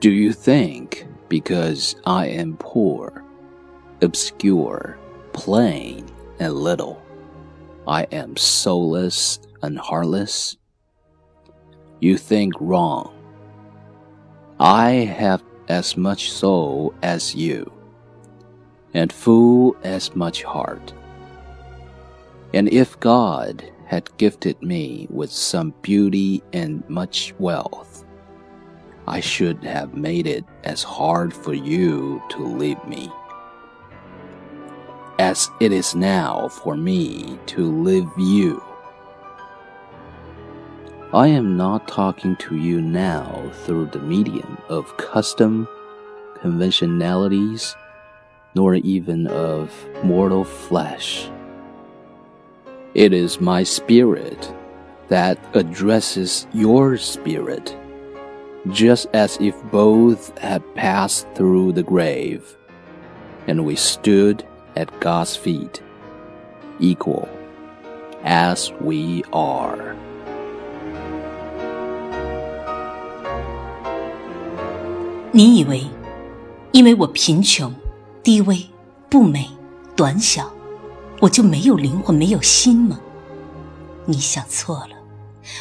Do you think because I am poor, obscure, plain, and little, I am soulless and heartless? You think wrong. I have as much soul as you, and full as much heart. And if God had gifted me with some beauty and much wealth, I should have made it as hard for you to leave me as it is now for me to leave you. I am not talking to you now through the medium of custom, conventionalities, nor even of mortal flesh. It is my spirit that addresses your spirit, just as if both had passed through the grave, and we stood at God's feet, equal as we are. 你以为，因为我贫穷、低微、不美、短小，我就没有灵魂、没有心吗？你想错了，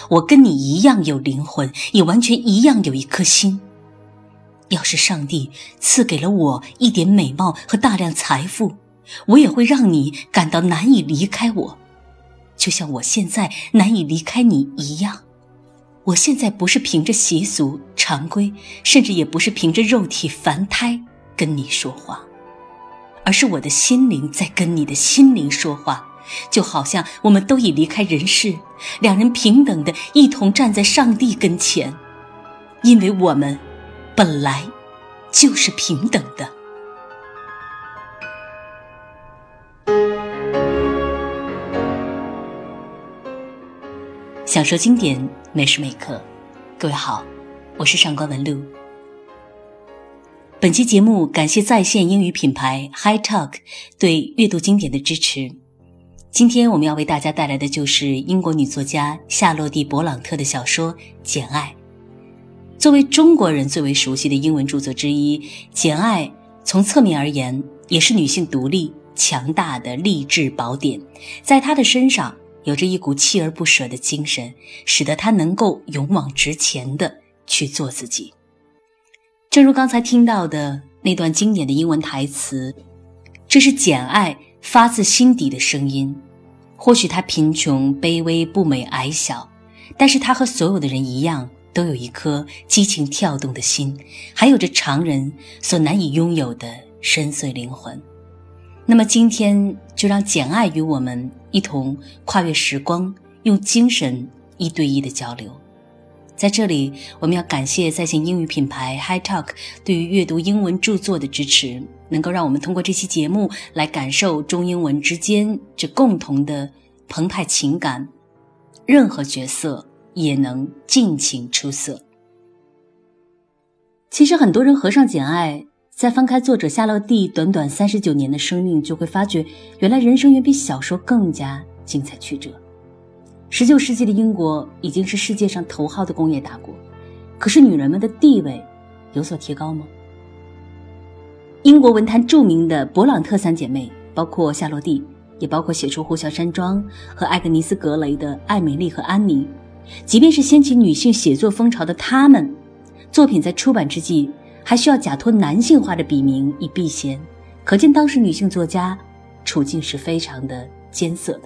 我跟你一样有灵魂，也完全一样有一颗心。要是上帝赐给了我一点美貌和大量财富，我也会让你感到难以离开我，就像我现在难以离开你一样。我现在不是凭着习俗、常规，甚至也不是凭着肉体凡胎跟你说话，而是我的心灵在跟你的心灵说话，就好像我们都已离开人世，两人平等的一同站在上帝跟前，因为我们本来就是平等的。享受经典，每时每刻。各位好，我是上官文露。本期节目感谢在线英语品牌 Hi Talk 对阅读经典的支持。今天我们要为大家带来的就是英国女作家夏洛蒂·勃朗特的小说《简爱》。作为中国人最为熟悉的英文著作之一，《简爱》从侧面而言也是女性独立、强大的励志宝典。在她的身上。有着一股锲而不舍的精神，使得他能够勇往直前的去做自己。正如刚才听到的那段经典的英文台词，这是简爱发自心底的声音。或许他贫穷、卑微、不美、矮小，但是他和所有的人一样，都有一颗激情跳动的心，还有着常人所难以拥有的深邃灵魂。那么今天就让简爱与我们一同跨越时光，用精神一对一的交流。在这里，我们要感谢在线英语品牌 Hi Talk 对于阅读英文著作的支持，能够让我们通过这期节目来感受中英文之间这共同的澎湃情感，任何角色也能尽情出色。其实很多人合上简爱。再翻开作者夏洛蒂短短三十九年的生命，就会发觉，原来人生远比小说更加精彩曲折。十九世纪的英国已经是世界上头号的工业大国，可是女人们的地位有所提高吗？英国文坛著名的勃朗特三姐妹，包括夏洛蒂，也包括写出《呼啸山庄》和《艾格尼斯·格雷》的艾美丽和安妮，即便是掀起女性写作风潮的她们，作品在出版之际。还需要假托男性化的笔名以避嫌，可见当时女性作家处境是非常的艰涩的。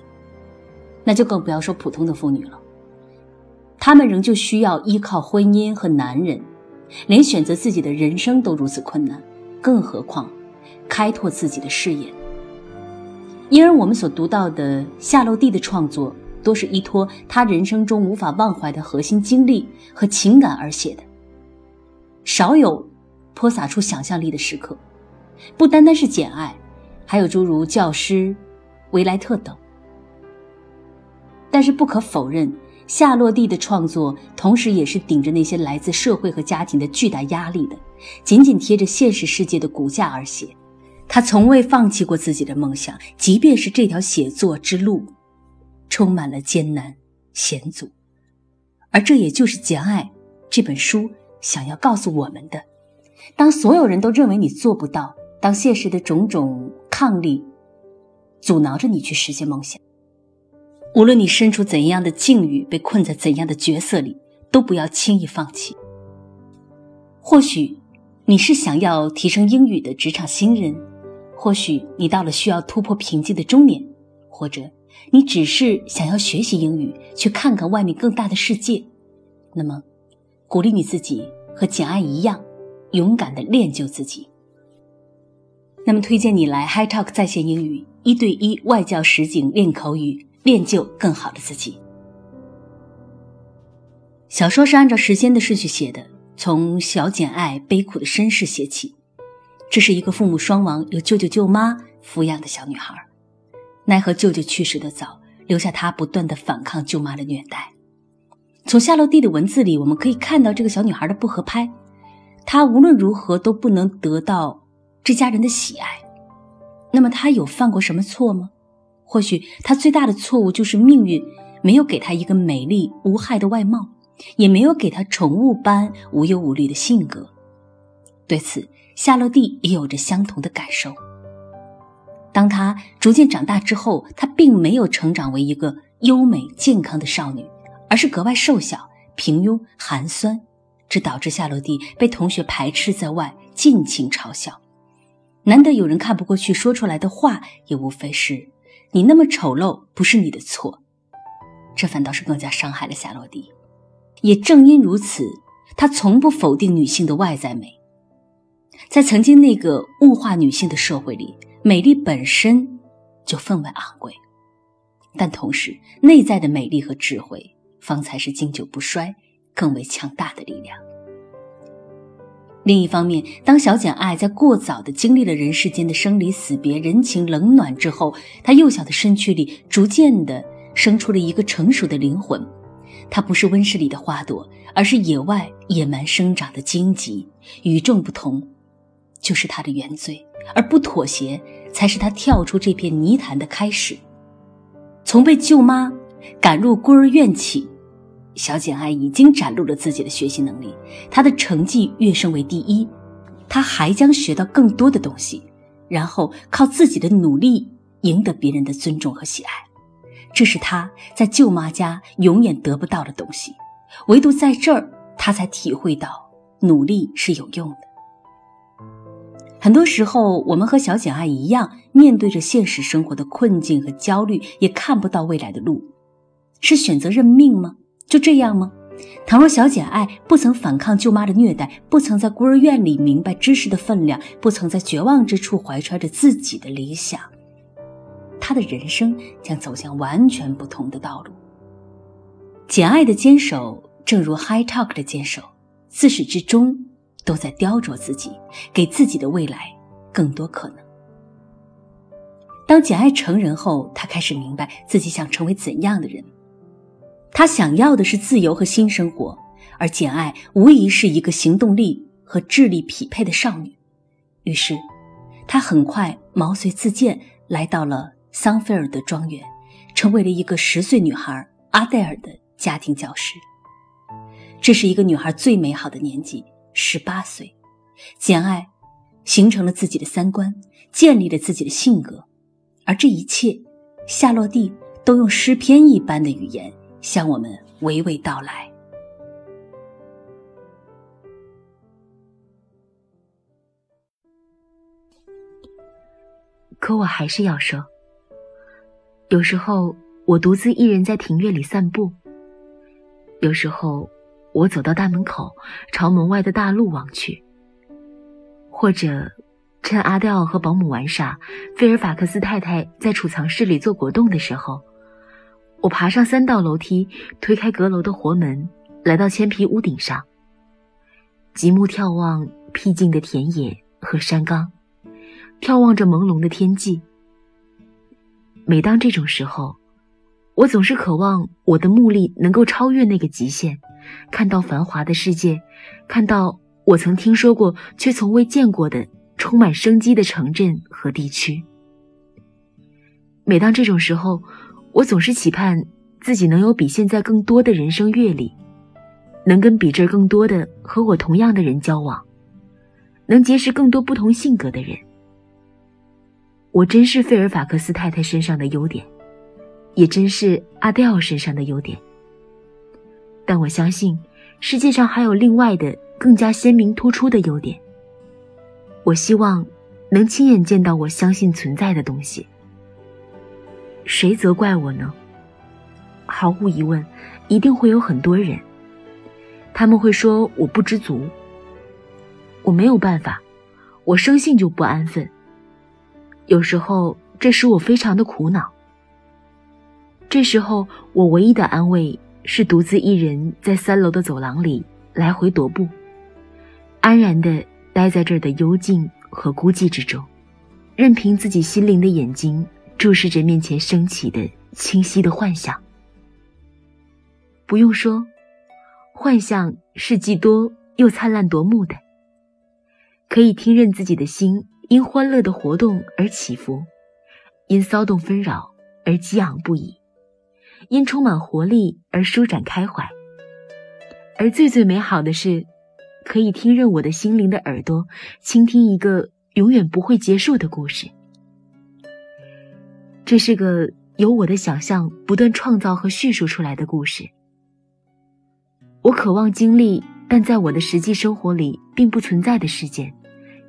那就更不要说普通的妇女了，她们仍旧需要依靠婚姻和男人，连选择自己的人生都如此困难，更何况开拓自己的视野。因而我们所读到的夏洛蒂的创作，多是依托她人生中无法忘怀的核心经历和情感而写的，少有。泼洒出想象力的时刻，不单单是《简爱》，还有诸如《教师》、《维莱特》等。但是不可否认，夏洛蒂的创作同时也是顶着那些来自社会和家庭的巨大压力的，紧紧贴着现实世界的骨架而写。他从未放弃过自己的梦想，即便是这条写作之路充满了艰难险阻。而这也就是《简爱》这本书想要告诉我们的。当所有人都认为你做不到，当现实的种种抗力阻挠着你去实现梦想，无论你身处怎样的境遇，被困在怎样的角色里，都不要轻易放弃。或许你是想要提升英语的职场新人，或许你到了需要突破瓶颈的中年，或者你只是想要学习英语，去看看外面更大的世界。那么，鼓励你自己和简爱一样，勇敢的练就自己。那么，推荐你来 Hi Talk 在线英语一对一外教实景练口语，练就更好的自己。小说是按照时间的顺序写的。从小简爱悲苦的身世写起，这是一个父母双亡、由舅舅舅妈抚养的小女孩。奈何舅舅去世的早，留下她不断的反抗舅妈的虐待。从夏洛蒂的文字里，我们可以看到这个小女孩的不合拍。她无论如何都不能得到这家人的喜爱。那么她有犯过什么错吗？或许她最大的错误就是命运没有给她一个美丽无害的外貌。也没有给他宠物般无忧无虑的性格。对此，夏洛蒂也有着相同的感受。当她逐渐长大之后，她并没有成长为一个优美健康的少女，而是格外瘦小、平庸、寒酸，这导致夏洛蒂被同学排斥在外，尽情嘲笑。难得有人看不过去，说出来的话也无非是：“你那么丑陋，不是你的错。”这反倒是更加伤害了夏洛蒂。也正因如此，他从不否定女性的外在美。在曾经那个物化女性的社会里，美丽本身就分外昂贵，但同时，内在的美丽和智慧方才是经久不衰、更为强大的力量。另一方面，当小简爱在过早的经历了人世间的生离死别、人情冷暖之后，她幼小的身躯里逐渐的生出了一个成熟的灵魂。它不是温室里的花朵，而是野外野蛮生长的荆棘，与众不同，就是它的原罪，而不妥协，才是它跳出这片泥潭的开始。从被舅妈赶入孤儿院起，小简爱已经展露了自己的学习能力，她的成绩跃升为第一，她还将学到更多的东西，然后靠自己的努力赢得别人的尊重和喜爱。这是他在舅妈家永远得不到的东西，唯独在这儿，他才体会到努力是有用的。很多时候，我们和小简爱一样，面对着现实生活的困境和焦虑，也看不到未来的路，是选择认命吗？就这样吗？倘若小简爱不曾反抗舅妈的虐待，不曾在孤儿院里明白知识的分量，不曾在绝望之处怀揣着自己的理想。他的人生将走向完全不同的道路。简爱的坚守，正如 High Talk 的坚守，自始至终都在雕琢自己，给自己的未来更多可能。当简爱成人后，他开始明白自己想成为怎样的人。他想要的是自由和新生活，而简爱无疑是一个行动力和智力匹配的少女。于是，他很快毛遂自荐，来到了。桑菲尔德庄园，成为了一个十岁女孩阿黛尔的家庭教师。这是一个女孩最美好的年纪，十八岁。简爱形成了自己的三观，建立了自己的性格，而这一切，夏洛蒂都用诗篇一般的语言向我们娓娓道来。可我还是要说。有时候我独自一人在庭院里散步。有时候我走到大门口，朝门外的大路望去。或者趁阿黛尔和保姆玩耍，菲尔法克斯太太在储藏室里做果冻的时候，我爬上三道楼梯，推开阁楼的活门，来到铅皮屋顶上，极目眺望僻静的田野和山岗，眺望着朦胧的天际。每当这种时候，我总是渴望我的目力能够超越那个极限，看到繁华的世界，看到我曾听说过却从未见过的充满生机的城镇和地区。每当这种时候，我总是期盼自己能有比现在更多的人生阅历，能跟比这更多的和我同样的人交往，能结识更多不同性格的人。我真是费尔法克斯太太身上的优点，也真是阿黛尔身上的优点。但我相信，世界上还有另外的更加鲜明突出的优点。我希望能亲眼见到我相信存在的东西。谁责怪我呢？毫无疑问，一定会有很多人。他们会说我不知足。我没有办法，我生性就不安分。有时候，这使我非常的苦恼。这时候，我唯一的安慰是独自一人在三楼的走廊里来回踱步，安然的待在这儿的幽静和孤寂之中，任凭自己心灵的眼睛注视着面前升起的清晰的幻想。不用说，幻象是既多又灿烂夺目的。可以听任自己的心因欢乐的活动而起伏，因骚动纷扰而激昂不已，因充满活力而舒展开怀。而最最美好的是，可以听任我的心灵的耳朵倾听一个永远不会结束的故事。这是个由我的想象不断创造和叙述出来的故事。我渴望经历，但在我的实际生活里并不存在的事件。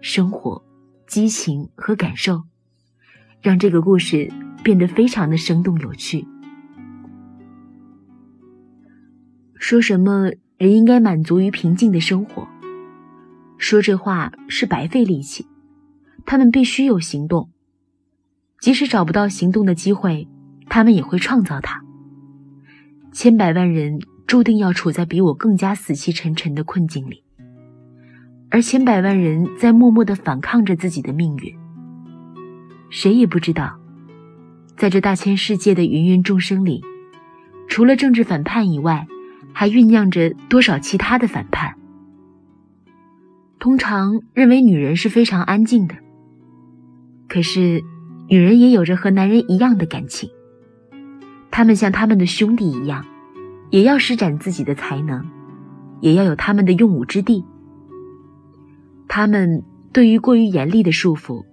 生活、激情和感受，让这个故事变得非常的生动有趣。说什么人应该满足于平静的生活，说这话是白费力气。他们必须有行动，即使找不到行动的机会，他们也会创造它。千百万人注定要处在比我更加死气沉沉的困境里。而千百万人在默默的反抗着自己的命运。谁也不知道，在这大千世界的芸芸众生里，除了政治反叛以外，还酝酿着多少其他的反叛。通常认为女人是非常安静的，可是，女人也有着和男人一样的感情。他们像他们的兄弟一样，也要施展自己的才能，也要有他们的用武之地。他们对于过于严厉的束缚，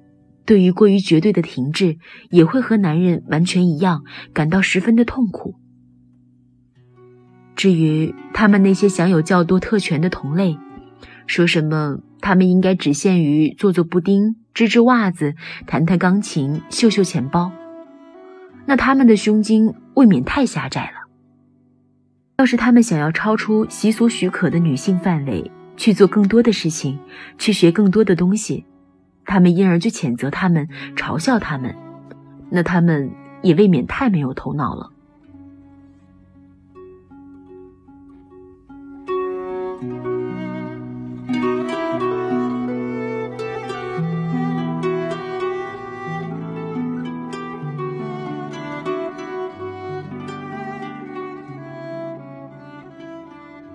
对于过于绝对的停滞，也会和男人完全一样，感到十分的痛苦。至于他们那些享有较多特权的同类，说什么他们应该只限于做做布丁、织织袜子、弹弹钢琴、绣绣钱包，那他们的胸襟未免太狭窄了。要是他们想要超出习俗许可的女性范围，去做更多的事情，去学更多的东西，他们因而就谴责他们，嘲笑他们，那他们也未免太没有头脑了。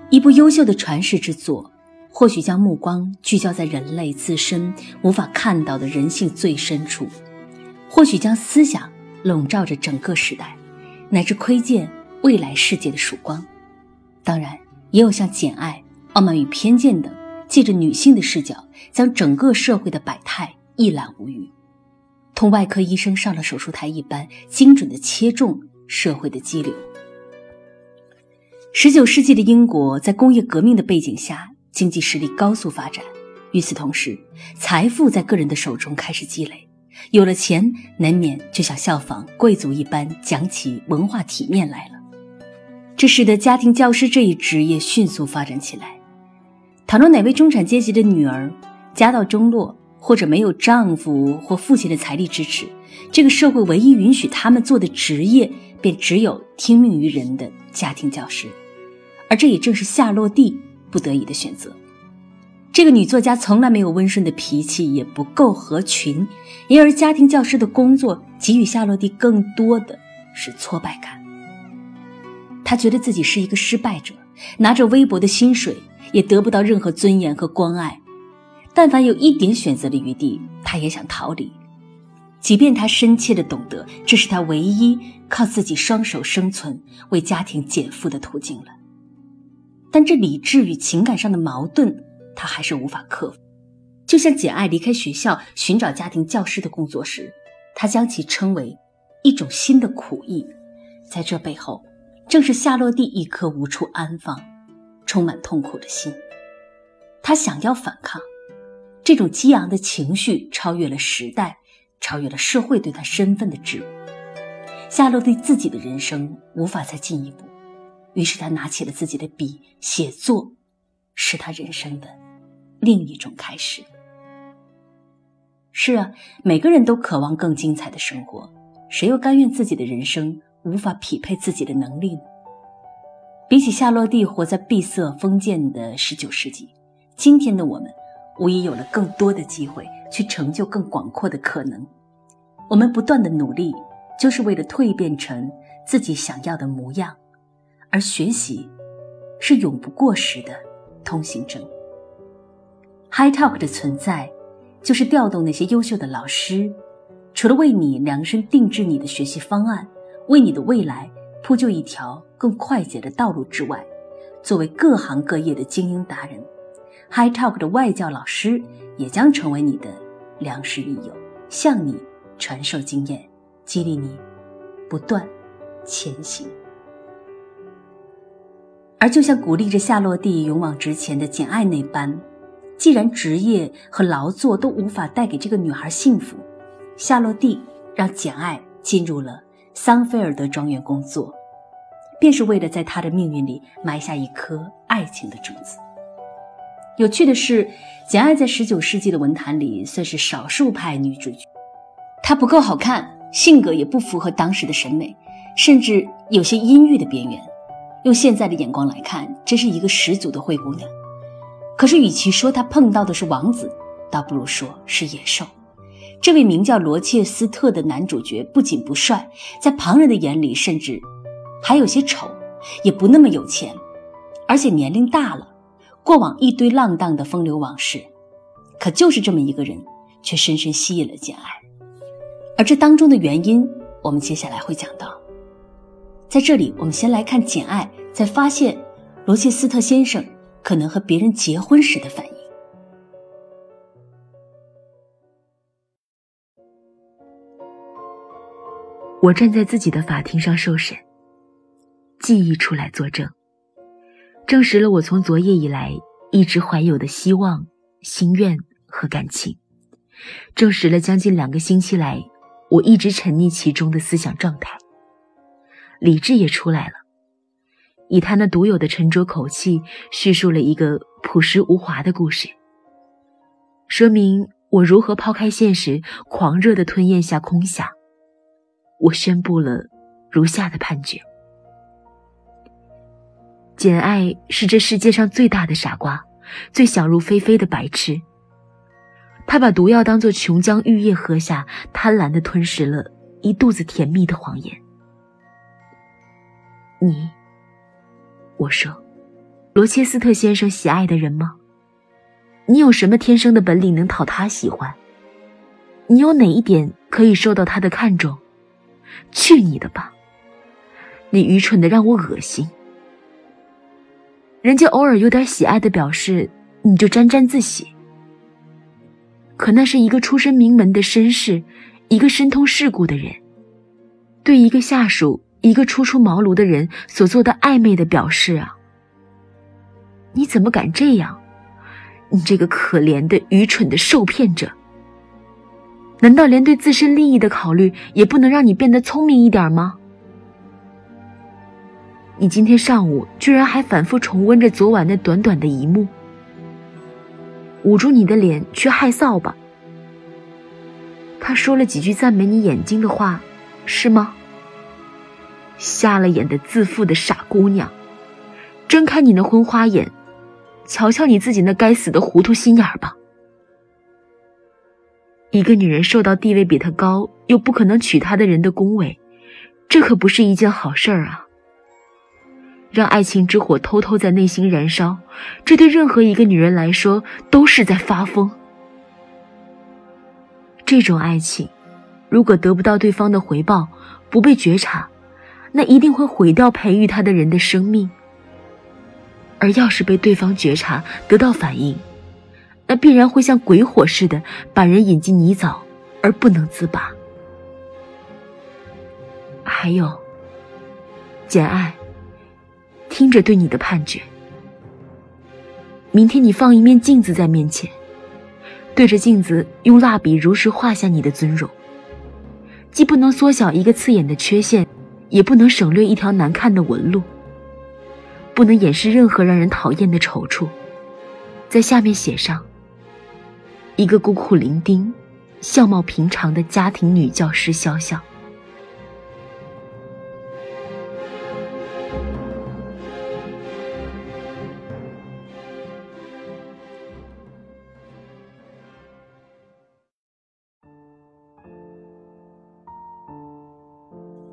一部优秀的传世之作。或许将目光聚焦在人类自身无法看到的人性最深处，或许将思想笼罩着整个时代，乃至窥见未来世界的曙光。当然，也有像《简爱》《傲慢与偏见》等，借着女性的视角，将整个社会的百态一览无余，同外科医生上了手术台一般，精准地切中社会的激流。十九世纪的英国在工业革命的背景下。经济实力高速发展，与此同时，财富在个人的手中开始积累。有了钱，难免就想效仿贵族一般讲起文化体面来了。这使得家庭教师这一职业迅速发展起来。倘若哪位中产阶级的女儿家道中落，或者没有丈夫或父亲的财力支持，这个社会唯一允许他们做的职业，便只有听命于人的家庭教师。而这也正是夏洛蒂。不得已的选择。这个女作家从来没有温顺的脾气，也不够合群，因而家庭教师的工作给予夏洛蒂更多的是挫败感。她觉得自己是一个失败者，拿着微薄的薪水，也得不到任何尊严和关爱。但凡有一点选择的余地，她也想逃离，即便她深切的懂得这是她唯一靠自己双手生存、为家庭减负的途径了。但这理智与情感上的矛盾，他还是无法克服。就像简爱离开学校寻找家庭教师的工作时，他将其称为一种新的苦役。在这背后，正是夏洛蒂一颗无处安放、充满痛苦的心。他想要反抗，这种激昂的情绪超越了时代，超越了社会对他身份的桎梏。夏洛蒂自己的人生无法再进一步，于是他拿起了自己的笔，写作是他人生的另一种开始。是啊，每个人都渴望更精彩的生活，谁又甘愿自己的人生无法匹配自己的能力呢？比起夏洛蒂活在闭塞封建的十九世纪，今天的我们无疑有了更多的机会去成就更广阔的可能。我们不断的努力。就是为了蜕变成自己想要的模样，而学习是永不过时的通行证。HiTalk 的存在，就是调动那些优秀的老师，除了为你量身定制你的学习方案，为你的未来铺就一条更快捷的道路之外，作为各行各业的精英达人，HiTalk 的外教老师也将成为你的良师益友，向你传授经验。激励你不断前行，而就像鼓励着夏洛蒂勇往直前的简爱那般，既然职业和劳作都无法带给这个女孩幸福，夏洛蒂让简爱进入了桑菲尔德庄园工作，便是为了在她的命运里埋下一颗爱情的种子。有趣的是，简爱在十九世纪的文坛里算是少数派女主角，她不够好看。性格也不符合当时的审美，甚至有些阴郁的边缘。用现在的眼光来看，这是一个十足的灰姑娘。可是，与其说她碰到的是王子，倒不如说是野兽。这位名叫罗切斯特的男主角不仅不帅，在旁人的眼里甚至还有些丑，也不那么有钱，而且年龄大了，过往一堆浪荡的风流往事。可就是这么一个人，却深深吸引了简爱。而这当中的原因，我们接下来会讲到。在这里，我们先来看简爱在发现罗切斯特先生可能和别人结婚时的反应。我站在自己的法庭上受审，记忆出来作证，证实了我从昨夜以来一直怀有的希望、心愿和感情，证实了将近两个星期来。我一直沉溺其中的思想状态，理智也出来了，以他那独有的沉着口气叙述了一个朴实无华的故事，说明我如何抛开现实，狂热的吞咽下空想。我宣布了如下的判决：简爱是这世界上最大的傻瓜，最想入非非的白痴。他把毒药当作琼浆玉液喝下，贪婪地吞食了一肚子甜蜜的谎言。你，我说，罗切斯特先生喜爱的人吗？你有什么天生的本领能讨他喜欢？你有哪一点可以受到他的看重？去你的吧！你愚蠢的让我恶心。人家偶尔有点喜爱的表示，你就沾沾自喜。可那是一个出身名门的绅士，一个深通世故的人，对一个下属、一个初出茅庐的人所做的暧昧的表示啊！你怎么敢这样？你这个可怜的、愚蠢的受骗者！难道连对自身利益的考虑也不能让你变得聪明一点吗？你今天上午居然还反复重温着昨晚那短短的一幕。捂住你的脸去害臊吧。他说了几句赞美你眼睛的话，是吗？瞎了眼的自负的傻姑娘，睁开你那昏花眼，瞧瞧你自己那该死的糊涂心眼儿吧。一个女人受到地位比她高又不可能娶她的人的恭维，这可不是一件好事儿啊。让爱情之火偷偷在内心燃烧，这对任何一个女人来说都是在发疯。这种爱情，如果得不到对方的回报，不被觉察，那一定会毁掉培育他的人的生命。而要是被对方觉察，得到反应，那必然会像鬼火似的把人引进泥沼而不能自拔。还有，简爱，听着对你的判决。明天你放一面镜子在面前，对着镜子用蜡笔如实画下你的尊容，既不能缩小一个刺眼的缺陷，也不能省略一条难看的纹路，不能掩饰任何让人讨厌的丑处，在下面写上一个孤苦伶仃、相貌平常的家庭女教师肖笑。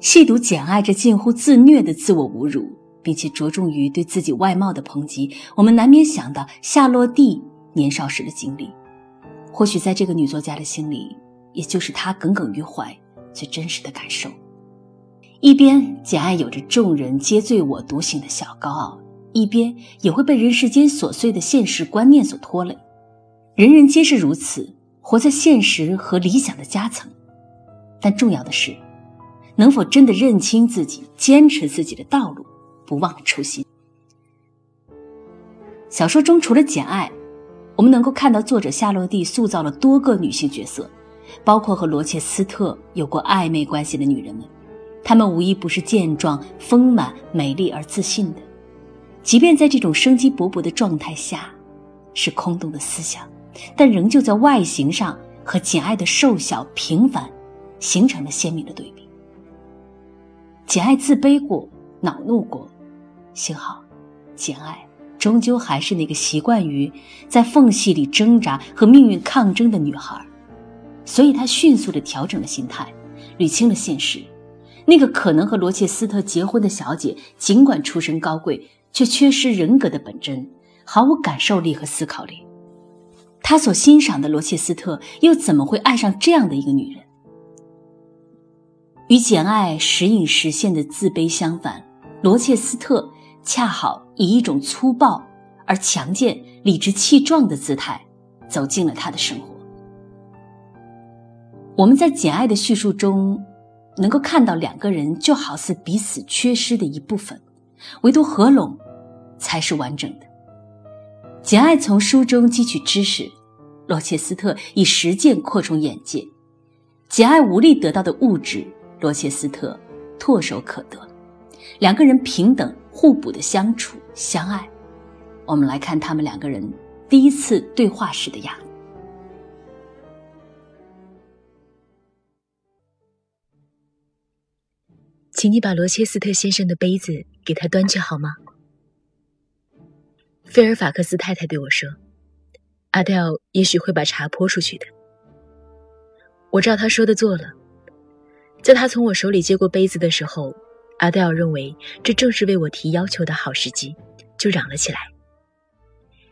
细读《简爱》这近乎自虐的自我侮辱，并且着重于对自己外貌的抨击，我们难免想到夏洛蒂年少时的经历。或许在这个女作家的心里，也就是她耿耿于怀最真实的感受。一边简爱有着众人皆醉我独醒的小高傲，一边也会被人世间琐碎的现实观念所拖累。人人皆是如此，活在现实和理想的夹层。但重要的是。能否真的认清自己，坚持自己的道路，不忘初心？小说中除了简爱，我们能够看到作者夏洛蒂塑造了多个女性角色，包括和罗切斯特有过暧昧关系的女人们，她们无一不是健壮、丰满、美丽而自信的，即便在这种生机勃勃的状态下，是空洞的思想，但仍旧在外形上和简爱的瘦小平凡形成了鲜明的对比。简爱自卑过，恼怒过，幸好，简爱终究还是那个习惯于在缝隙里挣扎和命运抗争的女孩，所以她迅速地调整了心态，捋清了现实。那个可能和罗切斯特结婚的小姐，尽管出身高贵，却缺失人格的本真，毫无感受力和思考力。他所欣赏的罗切斯特，又怎么会爱上这样的一个女人？与简爱时隐时现的自卑相反，罗切斯特恰好以一种粗暴而强健、理直气壮的姿态走进了他的生活。我们在简爱的叙述中，能够看到两个人就好似彼此缺失的一部分，唯独合拢才是完整的。简爱从书中汲取知识，罗切斯特以实践扩充眼界。简爱无力得到的物质。罗切斯特唾手可得，两个人平等互补的相处相爱。我们来看他们两个人第一次对话时的样子。请你把罗切斯特先生的杯子给他端去好吗？菲尔法克斯太太对我说：“阿黛尔也许会把茶泼出去的。”我照他说的做了。在他从我手里接过杯子的时候，阿黛尔认为这正是为我提要求的好时机，就嚷了起来：“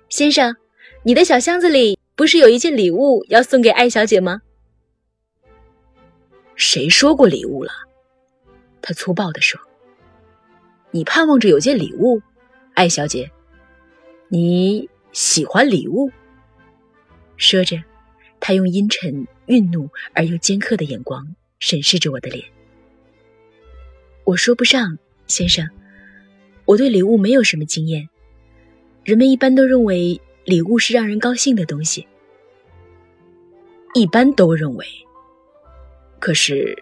先生，你的小箱子里不是有一件礼物要送给艾小姐吗？”“谁说过礼物了？”他粗暴地说。“你盼望着有件礼物，艾小姐？你喜欢礼物？”说着，他用阴沉、愠怒而又尖刻的眼光。审视着我的脸，我说不上，先生，我对礼物没有什么经验。人们一般都认为礼物是让人高兴的东西，一般都认为。可是，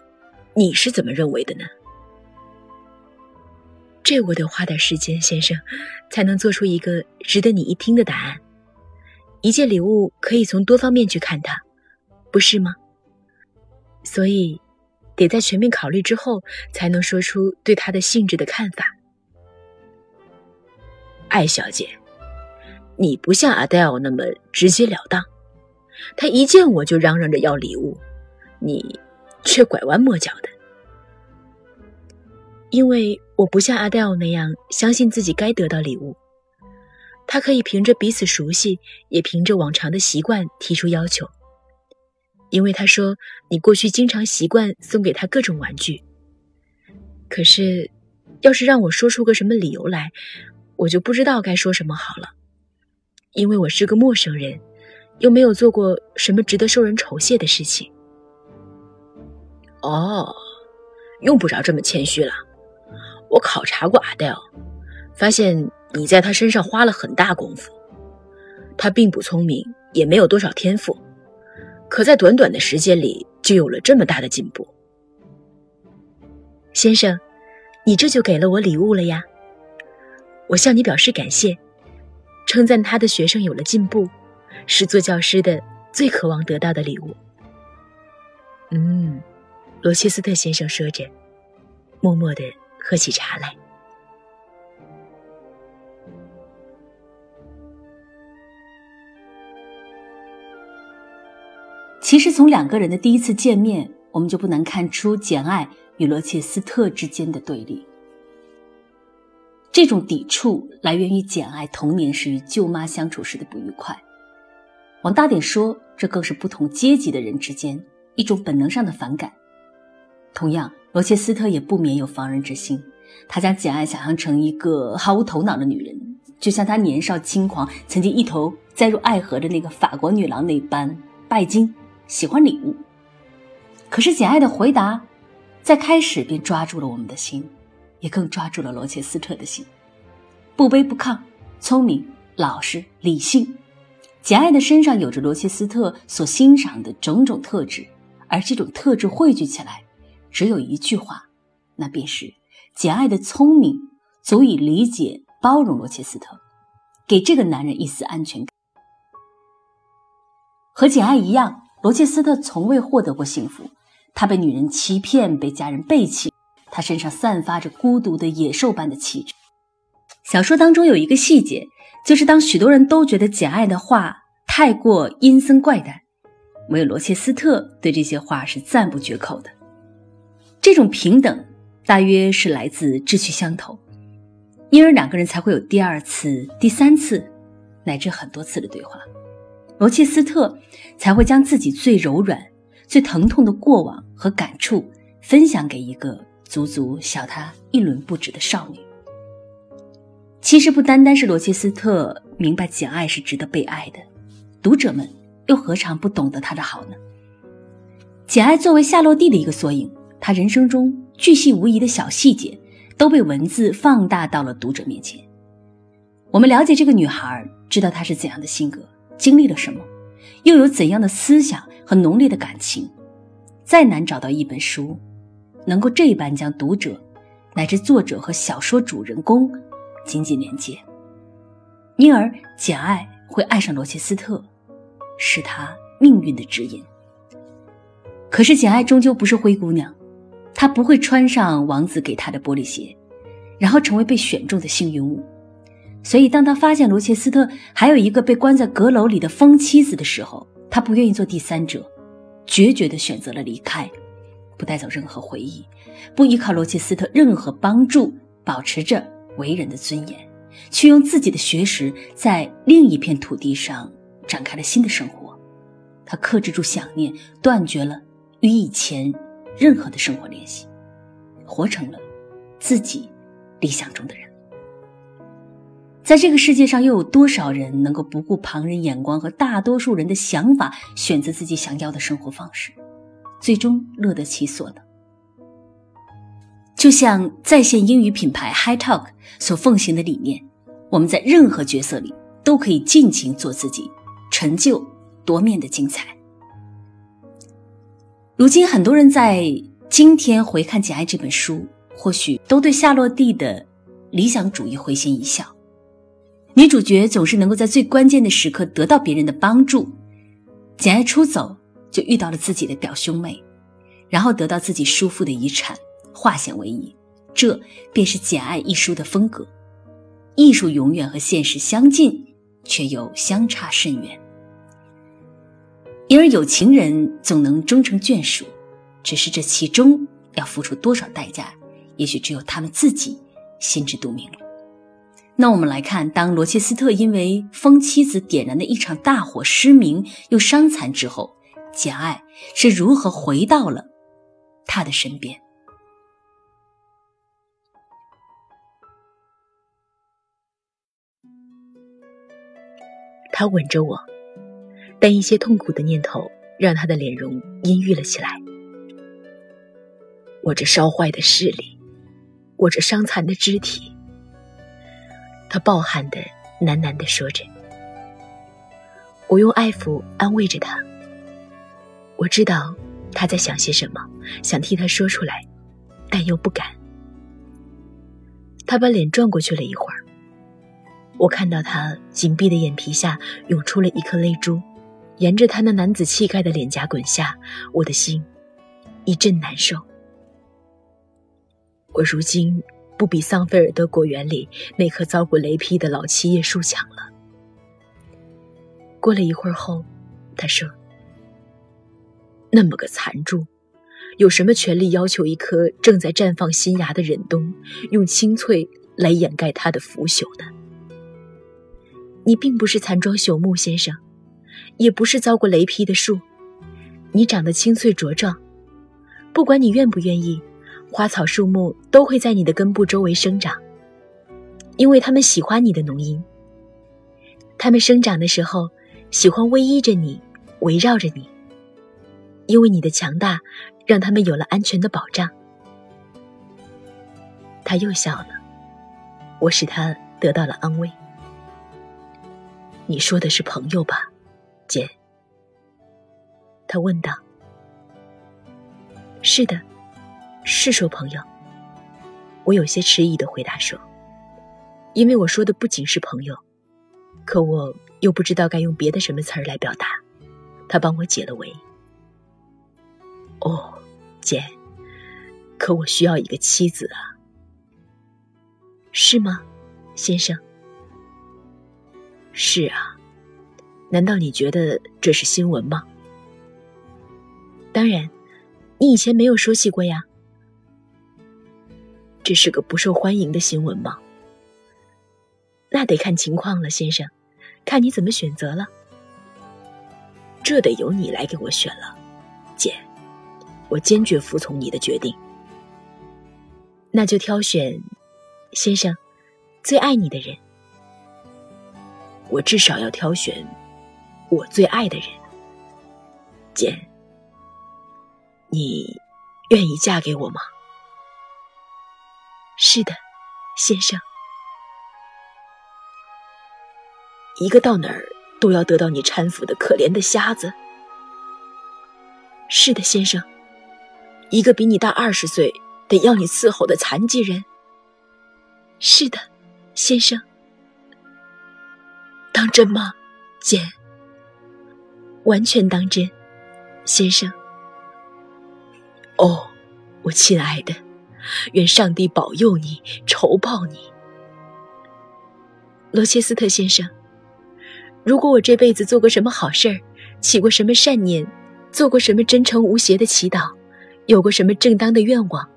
你是怎么认为的呢？这我得花点时间，先生，才能做出一个值得你一听的答案。一件礼物可以从多方面去看它，不是吗？所以。得在全面考虑之后，才能说出对他的性质的看法。艾小姐，你不像阿黛尔那么直截了当，他一见我就嚷嚷着要礼物，你却拐弯抹角的。因为我不像阿黛尔那样相信自己该得到礼物，他可以凭着彼此熟悉，也凭着往常的习惯提出要求。因为他说你过去经常习惯送给他各种玩具，可是，要是让我说出个什么理由来，我就不知道该说什么好了。因为我是个陌生人，又没有做过什么值得受人酬谢的事情。哦，用不着这么谦虚了。我考察过阿黛尔，发现你在他身上花了很大功夫。他并不聪明，也没有多少天赋，可在短短的时间里就有了这么大的进步。先生，你这就给了我礼物了呀！我向你表示感谢，称赞他的学生有了进步，是做教师的最渴望得到的礼物。嗯，罗切斯特先生说着，默默的喝起茶来。其实，从两个人的第一次见面，我们就不难看出简爱与罗切斯特之间的对立。这种抵触来源于简爱童年时与舅妈相处时的不愉快。往大点说，这更是不同阶级的人之间一种本能上的反感。同样，罗切斯特也不免有防人之心，他将简爱想象成一个毫无头脑的女人，就像他年少轻狂、曾经一头栽入爱河的那个法国女郎那般拜金。喜欢礼物，可是简爱的回答，在开始便抓住了我们的心，也更抓住了罗切斯特的心。不卑不亢，聪明、老实、理性，简爱的身上有着罗切斯特所欣赏的种种特质，而这种特质汇聚起来，只有一句话，那便是简爱的聪明足以理解、包容罗切斯特，给这个男人一丝安全感。和简爱一样。罗切斯特从未获得过幸福，他被女人欺骗，被家人背弃，他身上散发着孤独的野兽般的气质。小说当中有一个细节，就是当许多人都觉得简爱的话太过阴森怪诞，唯有罗切斯特对这些话是赞不绝口的。这种平等大约是来自志趣相投，因而两个人才会有第二次、第三次，乃至很多次的对话。罗切斯特才会将自己最柔软、最疼痛的过往和感触分享给一个足足小他一轮不止的少女。其实不单单是罗切斯特明白简爱是值得被爱的，读者们又何尝不懂得她的好呢？简爱作为夏洛蒂的一个缩影，她人生中巨细无遗的小细节都被文字放大到了读者面前。我们了解这个女孩，知道她是怎样的性格。经历了什么，又有怎样的思想和浓烈的感情？再难找到一本书，能够这般将读者乃至作者和小说主人公紧紧连接。因而，简爱会爱上罗切斯特，是他命运的指引。可是，简爱终究不是灰姑娘，她不会穿上王子给她的玻璃鞋，然后成为被选中的幸运物。所以，当他发现罗切斯特还有一个被关在阁楼里的疯妻子的时候，他不愿意做第三者，决绝地选择了离开，不带走任何回忆，不依靠罗切斯特任何帮助，保持着为人的尊严，却用自己的学识在另一片土地上展开了新的生活。他克制住想念，断绝了与以前任何的生活联系，活成了自己理想中的人。在这个世界上，又有多少人能够不顾旁人眼光和大多数人的想法，选择自己想要的生活方式，最终乐得其所呢？就像在线英语品牌 HiTalk 所奉行的理念，我们在任何角色里都可以尽情做自己，成就多面的精彩。如今，很多人在今天回看《简爱》这本书，或许都对夏洛蒂的理想主义会心一笑。女主角总是能够在最关键的时刻得到别人的帮助。简爱出走就遇到了自己的表兄妹，然后得到自己叔父的遗产，化险为夷。这便是《简爱》一书的风格。艺术永远和现实相近，却又相差甚远。因而有情人总能终成眷属，只是这其中要付出多少代价，也许只有他们自己心知肚明了。那我们来看，当罗切斯特因为疯妻子点燃的一场大火失明又伤残之后，简爱是如何回到了他的身边。他吻着我，但一些痛苦的念头让他的脸容阴郁了起来。我这烧坏的视力，我这伤残的肢体，他暴汗的喃喃的说着。我用爱抚安慰着他。我知道他在想些什么，想替他说出来，但又不敢。他把脸转过去了一会儿，我看到他紧闭的眼皮下涌出了一颗泪珠，沿着他那男子气概的脸颊滚下，我的心一阵难受。我如今不比桑菲尔德果园里那棵遭过雷劈的老七叶树强了。过了一会儿后，他说：“那么个残株，有什么权利要求一棵正在绽放新芽的忍冬用青翠来掩盖它的腐朽呢？你并不是残桩朽木，先生，也不是遭过雷劈的树，你长得青翠茁壮，不管你愿不愿意。”花草树木都会在你的根部周围生长，因为它们喜欢你的浓荫。它们生长的时候，喜欢偎依着你，围绕着你。因为你的强大，让他们有了安全的保障。他又笑了，我使他得到了安慰。你说的是朋友吧，姐？他问道。是的。是说朋友，我有些迟疑的回答说：“因为我说的不仅是朋友，可我又不知道该用别的什么词儿来表达。”他帮我解了围。哦，姐，可我需要一个妻子啊。是吗，先生？是啊，难道你觉得这是新闻吗？当然，你以前没有说起过呀。这是个不受欢迎的新闻吗？那得看情况了，先生，看你怎么选择了。这得由你来给我选了，姐，我坚决服从你的决定。那就挑选，先生，最爱你的人。我至少要挑选我最爱的人。简，你愿意嫁给我吗？是的，先生。一个到哪儿都要得到你搀扶的可怜的瞎子。是的，先生。一个比你大二十岁得要你伺候的残疾人。是的，先生。当真吗，简？完全当真，先生。哦，我亲爱的。愿上帝保佑你，酬报你，罗切斯特先生。如果我这辈子做过什么好事儿，起过什么善念，做过什么真诚无邪的祈祷，有过什么正当的愿望，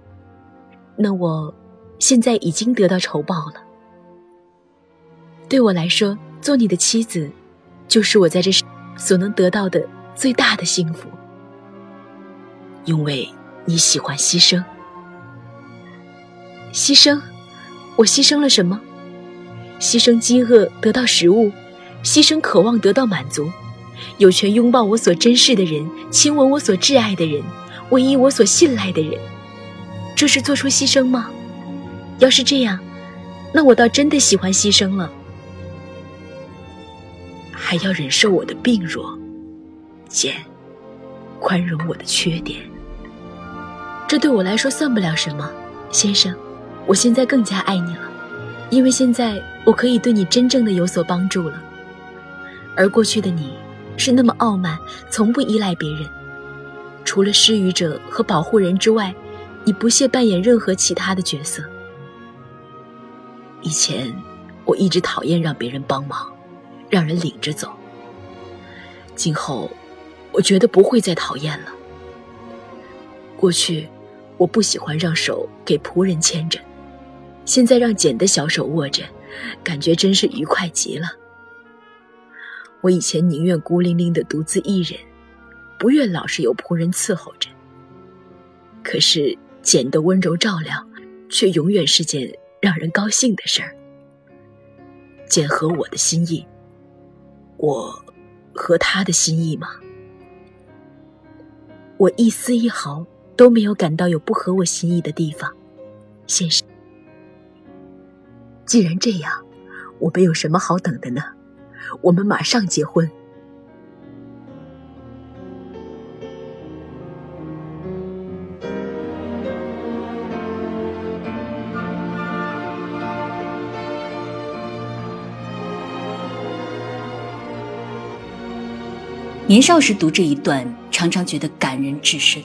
那我现在已经得到酬报了。对我来说，做你的妻子，就是我在这世所能得到的最大的幸福，因为你喜欢牺牲。牺牲，我牺牲了什么？牺牲饥饿得到食物，牺牲渴望得到满足，有权拥抱我所珍视的人，亲吻我所挚爱的人，唯一我所信赖的人，这是做出牺牲吗？要是这样，那我倒真的喜欢牺牲了。还要忍受我的病弱，简，宽容我的缺点，这对我来说算不了什么，先生。我现在更加爱你了，因为现在我可以对你真正的有所帮助了。而过去的你，是那么傲慢，从不依赖别人，除了施予者和保护人之外，你不屑扮演任何其他的角色。以前，我一直讨厌让别人帮忙，让人领着走。今后，我觉得不会再讨厌了。过去，我不喜欢让手给仆人牵着。现在让简的小手握着，感觉真是愉快极了。我以前宁愿孤零零的独自一人，不愿老是有仆人伺候着。可是简的温柔照料，却永远是件让人高兴的事儿。简合我的心意，我合他的心意吗？我一丝一毫都没有感到有不合我心意的地方，先生。既然这样，我们有什么好等的呢？我们马上结婚。年少时读这一段，常常觉得感人至深。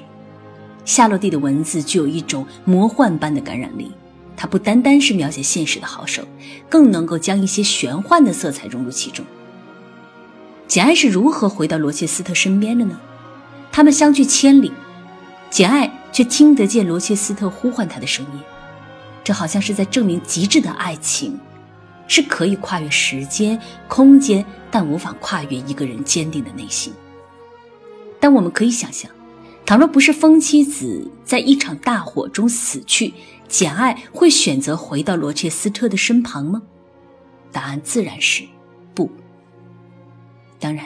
夏洛蒂的文字具有一种魔幻般的感染力，它不单单是描写现实的好手，更能够将一些玄幻的色彩融入其中。简爱是如何回到罗切斯特身边的呢？他们相距千里，简爱却听得见罗切斯特呼唤他的声音，这好像是在证明极致的爱情。是可以跨越时间、空间，但无法跨越一个人坚定的内心。但我们可以想象，倘若不是风妻子在一场大火中死去，简爱会选择回到罗切斯特的身旁吗？答案自然是不。当然，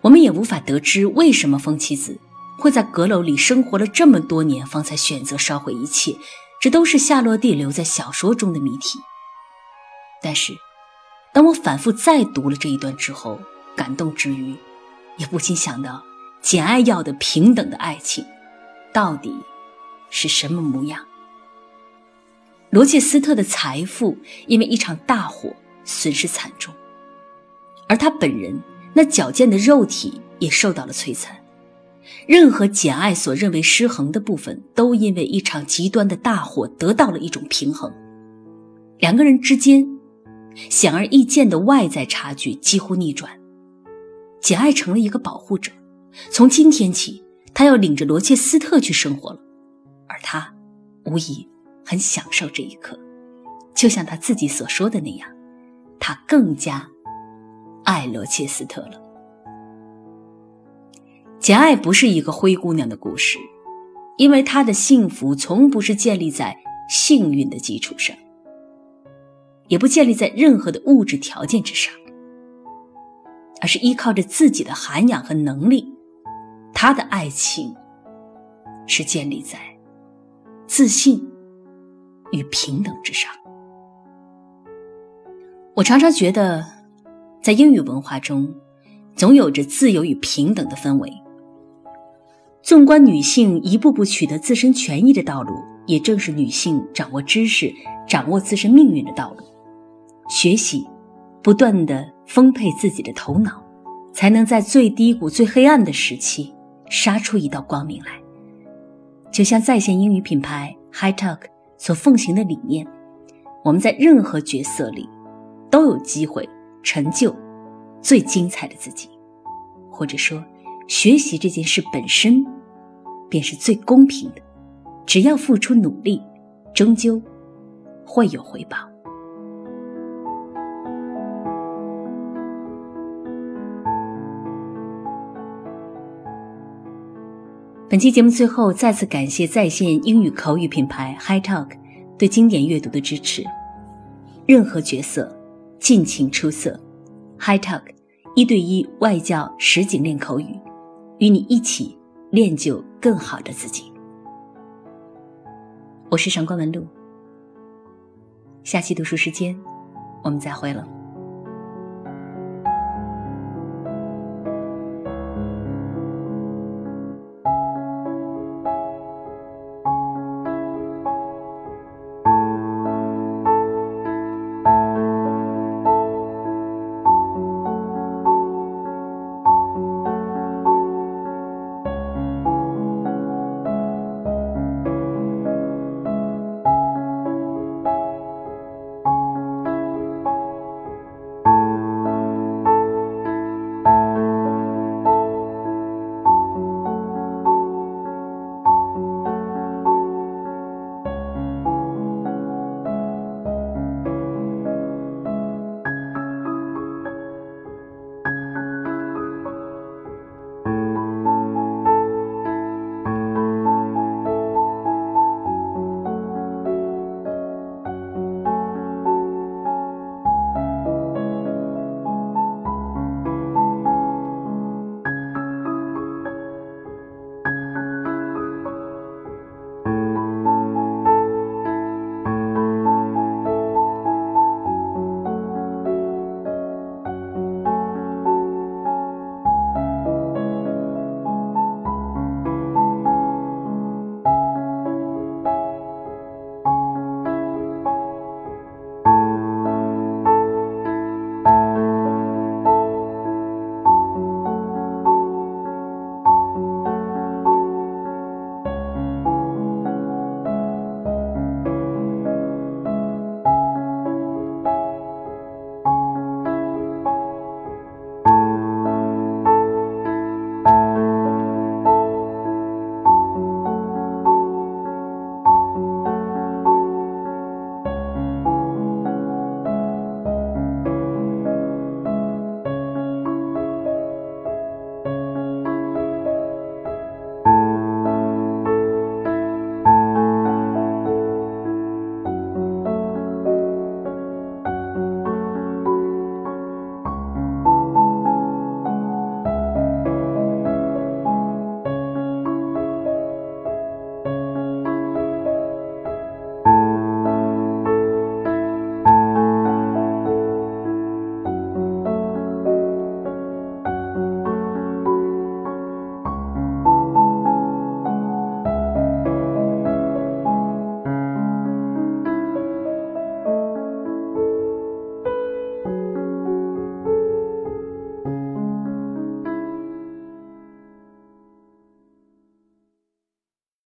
我们也无法得知为什么风妻子会在阁楼里生活了这么多年，方才选择烧毁一切。这都是夏洛蒂留在小说中的谜题。但是，当我反复再读了这一段之后，感动之余，也不禁想到，简爱要的平等的爱情，到底是什么模样？罗切斯特的财富因为一场大火损失惨重，而他本人那矫健的肉体也受到了摧残。任何简爱所认为失衡的部分，都因为一场极端的大火得到了一种平衡。两个人之间。显而易见的外在差距几乎逆转，简爱成了一个保护者。从今天起，他要领着罗切斯特去生活了，而他无疑很享受这一刻。就像他自己所说的那样，他更加爱罗切斯特了。简爱不是一个灰姑娘的故事，因为她的幸福从不是建立在幸运的基础上。也不建立在任何的物质条件之上，而是依靠着自己的涵养和能力。她的爱情是建立在自信与平等之上。我常常觉得，在英语文化中，总有着自由与平等的氛围。纵观女性一步步取得自身权益的道路，也正是女性掌握知识、掌握自身命运的道路。学习，不断的丰沛自己的头脑，才能在最低谷、最黑暗的时期杀出一道光明来。就像在线英语品牌 HiTalk 所奉行的理念，我们在任何角色里都有机会成就最精彩的自己。或者说，学习这件事本身便是最公平的，只要付出努力，终究会有回报。本期节目最后再次感谢在线英语口语品牌 HiTalk 对经典阅读的支持。任何角色尽情出色，HiTalk 一对一外教实景练口语，与你一起练就更好的自己。我是上官文露，下期读书时间我们再会了。